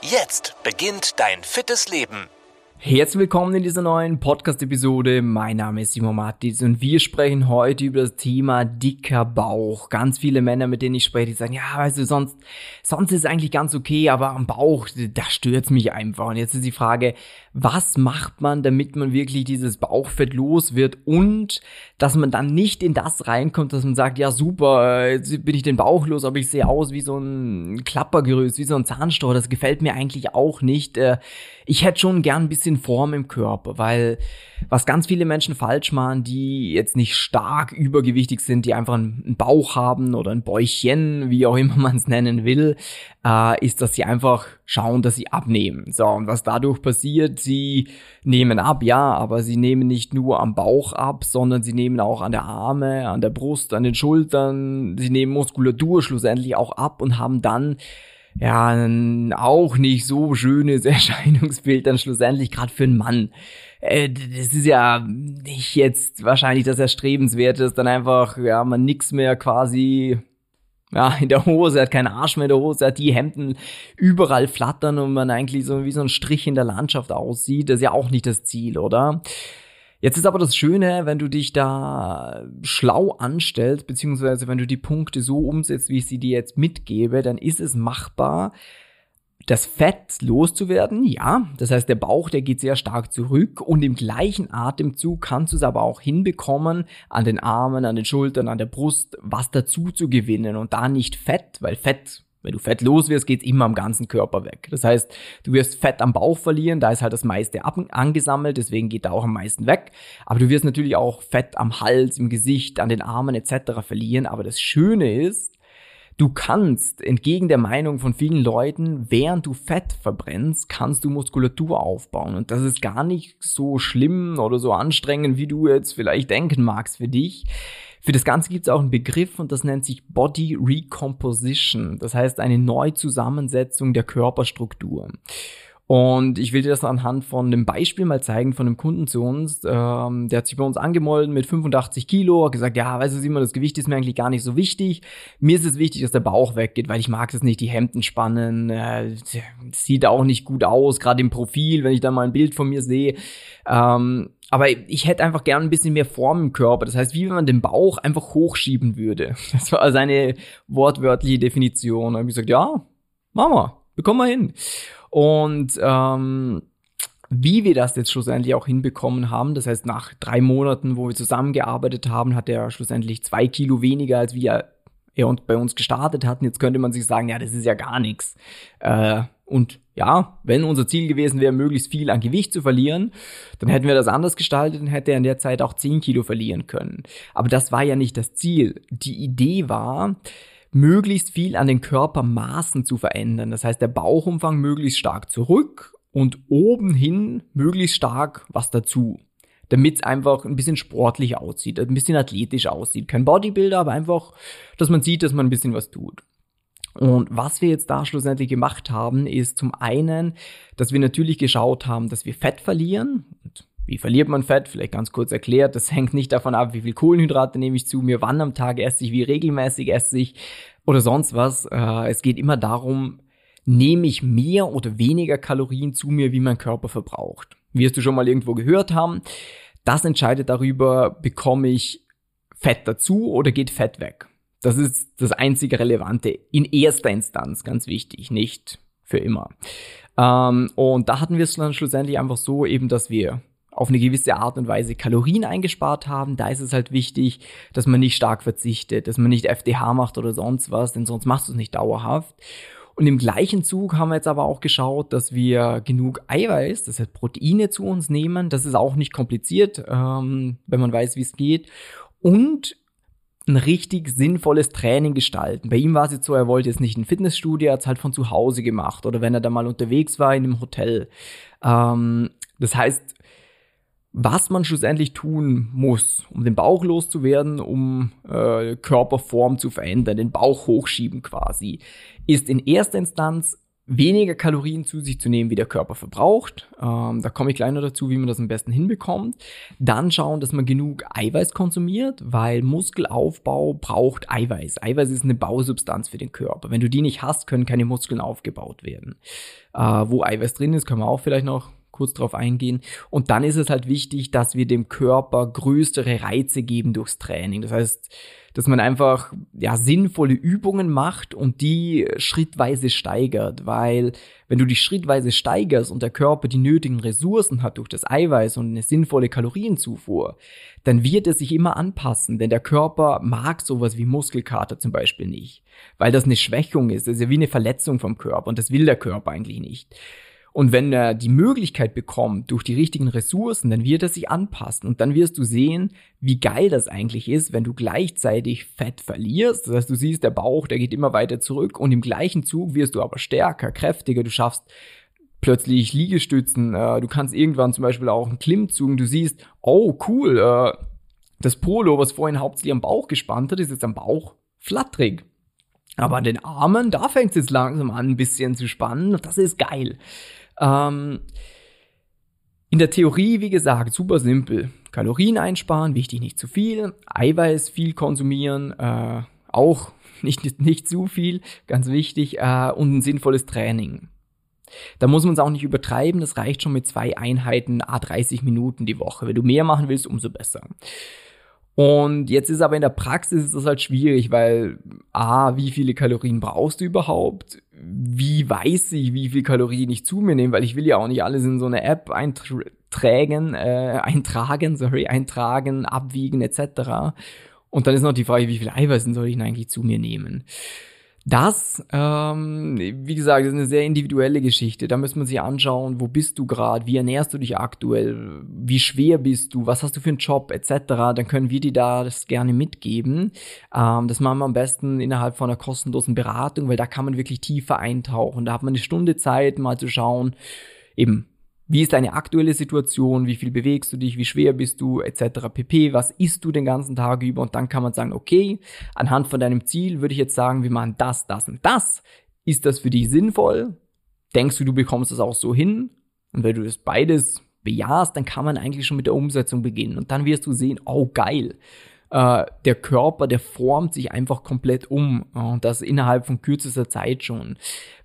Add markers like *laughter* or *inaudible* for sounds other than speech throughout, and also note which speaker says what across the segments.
Speaker 1: Jetzt beginnt dein fittes Leben.
Speaker 2: Herzlich willkommen in dieser neuen Podcast-Episode. Mein Name ist Simon Mattis und wir sprechen heute über das Thema dicker Bauch. Ganz viele Männer, mit denen ich spreche, die sagen, ja, weißt du, sonst, sonst ist es eigentlich ganz okay, aber am Bauch, da stört's mich einfach. Und jetzt ist die Frage, was macht man, damit man wirklich dieses Bauchfett los wird und dass man dann nicht in das reinkommt, dass man sagt, ja super, jetzt bin ich den Bauch los, aber ich sehe aus wie so ein Klappergerüst, wie so ein Zahnstocher. Das gefällt mir eigentlich auch nicht. Äh, ich hätte schon gern ein bisschen Form im Körper, weil was ganz viele Menschen falsch machen, die jetzt nicht stark übergewichtig sind, die einfach einen Bauch haben oder ein Bäuchchen, wie auch immer *laughs* man es nennen will, äh, ist, dass sie einfach schauen, dass sie abnehmen. So, und was dadurch passiert, sie nehmen ab, ja, aber sie nehmen nicht nur am Bauch ab, sondern sie nehmen auch an der Arme, an der Brust, an den Schultern, sie nehmen Muskulatur schlussendlich auch ab und haben dann ja, ein auch nicht so schönes *laughs* Erscheinungsbild dann schlussendlich, gerade für einen Mann. Äh, das ist ja nicht jetzt wahrscheinlich das Erstrebenswerte, dass dann einfach, ja, man nix mehr quasi ja, *laughs* in der Hose, hat keinen Arsch mehr in der Hose, hat die Hemden überall flattern und man eigentlich so wie so ein Strich in der Landschaft aussieht. Das ist ja auch nicht das Ziel, oder? Jetzt ist aber das Schöne, wenn du dich da schlau anstellst, beziehungsweise wenn du die Punkte so umsetzt, wie ich sie dir jetzt mitgebe, dann ist es machbar, das Fett loszuwerden, ja. Das heißt, der Bauch, der geht sehr stark zurück und im gleichen Atemzug kannst du es aber auch hinbekommen, an den Armen, an den Schultern, an der Brust was dazu zu gewinnen und da nicht Fett, weil Fett wenn du Fett los wirst, geht's immer am ganzen Körper weg. Das heißt, du wirst Fett am Bauch verlieren, da ist halt das meiste angesammelt, deswegen geht da auch am meisten weg. Aber du wirst natürlich auch Fett am Hals, im Gesicht, an den Armen etc. verlieren. Aber das Schöne ist, Du kannst, entgegen der Meinung von vielen Leuten, während du Fett verbrennst, kannst du Muskulatur aufbauen. Und das ist gar nicht so schlimm oder so anstrengend, wie du jetzt vielleicht denken magst für dich. Für das Ganze gibt es auch einen Begriff und das nennt sich Body Recomposition. Das heißt eine Neuzusammensetzung der Körperstruktur. Und ich will dir das anhand von einem Beispiel mal zeigen von einem Kunden zu uns. Ähm, der hat sich bei uns angemeldet mit 85 Kilo, hat gesagt, ja, weißt du, Simon, das Gewicht ist mir eigentlich gar nicht so wichtig. Mir ist es wichtig, dass der Bauch weggeht, weil ich mag es nicht, die Hemden spannen. Äh, sieht auch nicht gut aus, gerade im Profil, wenn ich da mal ein Bild von mir sehe. Ähm, aber ich hätte einfach gern ein bisschen mehr Form im Körper. Das heißt, wie wenn man den Bauch einfach hochschieben würde. *laughs* Das war seine wortwörtliche Definition. Da habe ich gesagt, ja, machen wir, bekommen wir hin. Und ähm, wie wir das jetzt schlussendlich auch hinbekommen haben, das heißt, nach drei Monaten, wo wir zusammengearbeitet haben, hat er schlussendlich zwei Kilo weniger, als wir er und bei uns gestartet hatten. Jetzt könnte man sich sagen, ja, das ist ja gar nichts. Äh, und ja, wenn unser Ziel gewesen wäre, möglichst viel an Gewicht zu verlieren, dann hätten wir das anders gestaltet und hätte er in der Zeit auch 10 Kilo verlieren können. Aber das war ja nicht das Ziel. Die Idee war, möglichst viel an den Körpermaßen zu verändern. Das heißt, der Bauchumfang möglichst stark zurück und oben hin möglichst stark was dazu. Damit es einfach ein bisschen sportlich aussieht, ein bisschen athletisch aussieht. Kein Bodybuilder, aber einfach, dass man sieht, dass man ein bisschen was tut. Und was wir jetzt da schlussendlich gemacht haben, ist zum einen, dass wir natürlich geschaut haben, dass wir Fett verlieren. Und wie verliert man Fett? Vielleicht ganz kurz erklärt. Das *laughs* hängt nicht davon ab, wie viel Kohlenhydrate nehme ich zu mir, wann am Tag esse ich, wie regelmäßig esse ich oder sonst was. Äh, es geht immer darum, nehme ich mehr oder weniger Kalorien zu mir, wie mein Körper verbraucht. Wirst du schon mal irgendwo gehört haben. Das entscheidet darüber, bekomme ich Fett dazu oder geht Fett weg. Das ist das einzige Relevante in erster Instanz, ganz wichtig, nicht für immer. Ähm, und da hatten wir es dann schlussendlich einfach so eben, dass wir auf eine gewisse Art und Weise Kalorien eingespart haben. Da ist es halt wichtig, dass man nicht stark verzichtet, dass man nicht FDH macht oder sonst was, denn sonst machst du es nicht dauerhaft. Und im gleichen Zug haben wir jetzt aber auch geschaut, dass wir genug Eiweiß, das heißt Proteine zu uns nehmen. Das ist auch nicht kompliziert, ähm, wenn man weiß, wie es geht. Und ein richtig sinnvolles Training gestalten. Bei ihm war es jetzt so, er wollte jetzt nicht ein Fitnessstudio, er hat es halt von zu Hause gemacht oder wenn er da mal unterwegs war in einem Hotel. Ähm, das heißt, was man schlussendlich tun muss, um den Bauch loszuwerden, um äh, Körperform zu verändern, den Bauch hochschieben quasi, ist in erster Instanz weniger Kalorien zu sich zu nehmen, wie der Körper verbraucht. Ähm, da komme ich gleich noch dazu, wie man das am besten hinbekommt. Dann schauen, dass man genug Eiweiß konsumiert, weil Muskelaufbau braucht Eiweiß. Eiweiß ist eine Bausubstanz für den Körper. Wenn du die nicht hast, können keine Muskeln aufgebaut werden. Äh, wo Eiweiß drin ist, können wir auch vielleicht noch kurz drauf eingehen. Und dann ist es halt wichtig, dass wir dem Körper größere Reize geben durchs Training. Das heißt, dass man einfach ja sinnvolle Übungen macht und die schrittweise steigert, weil wenn du dich schrittweise steigerst und der Körper die nötigen Ressourcen hat durch das Eiweiß und eine sinnvolle Kalorienzufuhr, dann wird er sich immer anpassen, denn der Körper mag sowas wie Muskelkater zum Beispiel nicht, weil das eine Schwächung ist, das ist ja wie eine Verletzung vom Körper und das will der Körper eigentlich nicht. Und wenn er die Möglichkeit bekommt, durch die richtigen Ressourcen, dann wird er sich anpassen. Und dann wirst du sehen, wie geil das eigentlich ist, wenn du gleichzeitig Fett verlierst. Das heißt, du siehst, der Bauch, der geht immer weiter zurück und im gleichen Zug wirst du aber stärker, kräftiger, du schaffst plötzlich Liegestützen, äh, du kannst irgendwann zum Beispiel auch einen Klimmzug, du siehst, oh cool, äh, das Polo, was vorhin hauptsächlich am Bauch gespannt hat, ist jetzt am Bauch flattrig. Aber an den Armen, da fängt es jetzt langsam an, ein bisschen zu spannen. Das ist geil. Ähm, in der Theorie, wie gesagt, super simpel. Kalorien einsparen, wichtig nicht zu viel. Eiweiß viel konsumieren, äh, auch *laughs* nicht, nicht zu viel, ganz wichtig. Äh, und ein sinnvolles Training. Da muss man es auch nicht übertreiben, das reicht schon mit zwei Einheiten a 30 Minuten die Woche. Wenn du mehr machen willst, umso besser. Und jetzt ist aber in der Praxis ist das halt schwierig, weil A, wie viele Kalorien brauchst du überhaupt? Wie weiß ich, wie viel Kalorien ich zu mir nehme? Weil ich will ja auch nicht alles in so eine App eintragen, äh, eintragen, sorry, eintragen, abwiegen etc. Und dann ist noch die Frage, wie viel Eiweiß soll ich denn eigentlich zu mir nehmen? Das, ähm, wie gesagt, ist eine sehr individuelle Geschichte. Da müssen wir sich anschauen, wo bist du gerade, wie ernährst du dich aktuell, wie schwer bist du, was hast du für einen Job etc. Dann können wir dir da das gerne mitgeben. Ähm, das machen wir am besten innerhalb von einer kostenlosen Beratung, weil da kann man wirklich tiefer eintauchen. Da hat man eine Stunde Zeit, mal zu schauen, eben, wie ist deine aktuelle Situation? Wie viel bewegst du dich? Wie schwer bist du? Etc. pp. Was isst du den ganzen Tag über? Und dann kann man sagen, okay, anhand von deinem Ziel würde ich jetzt sagen, wir machen das, das und das. Ist das für dich sinnvoll? Denkst du, du bekommst das auch so hin? Und wenn du das beides bejahst, dann kann man eigentlich schon mit der Umsetzung beginnen. Und dann wirst du sehen, oh geil, äh, der Körper, der formt sich einfach komplett um. Und das innerhalb von kürzester Zeit schon.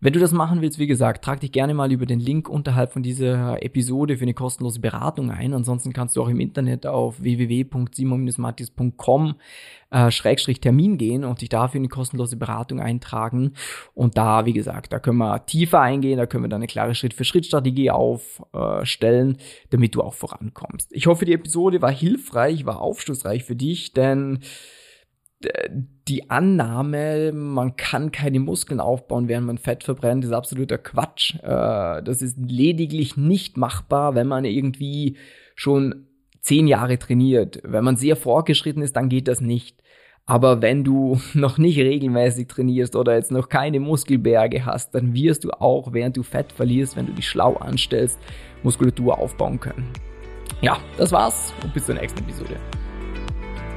Speaker 2: Wenn du das machen willst, wie gesagt, trag dich gerne mal über den Link unterhalb von dieser Episode für eine kostenlose Beratung ein. Ansonsten kannst du auch im Internet auf www.simon-matis.com äh, Schrägstrich Termin gehen und dich dafür eine kostenlose Beratung eintragen. Und da, wie gesagt, da können wir tiefer eingehen, da können wir dann eine klare Schritt-für-Schritt-Strategie aufstellen, damit du auch vorankommst. Ich hoffe, die Episode war hilfreich, war aufschlussreich für dich, denn die Annahme, man kann keine Muskeln aufbauen, während man Fett verbrennt, ist absoluter Quatsch. Äh, das ist lediglich nicht machbar, wenn man irgendwie schon zehn Jahre trainiert. Wenn man sehr fortgeschritten ist, dann geht das nicht. Aber wenn du *laughs* noch nicht regelmäßig trainierst oder jetzt noch keine Muskelberge hast, dann wirst du auch, während du Fett verlierst, wenn du dich schlau anstellst, Muskulatur aufbauen können. Ja, das war's und bis zur nächsten Episode.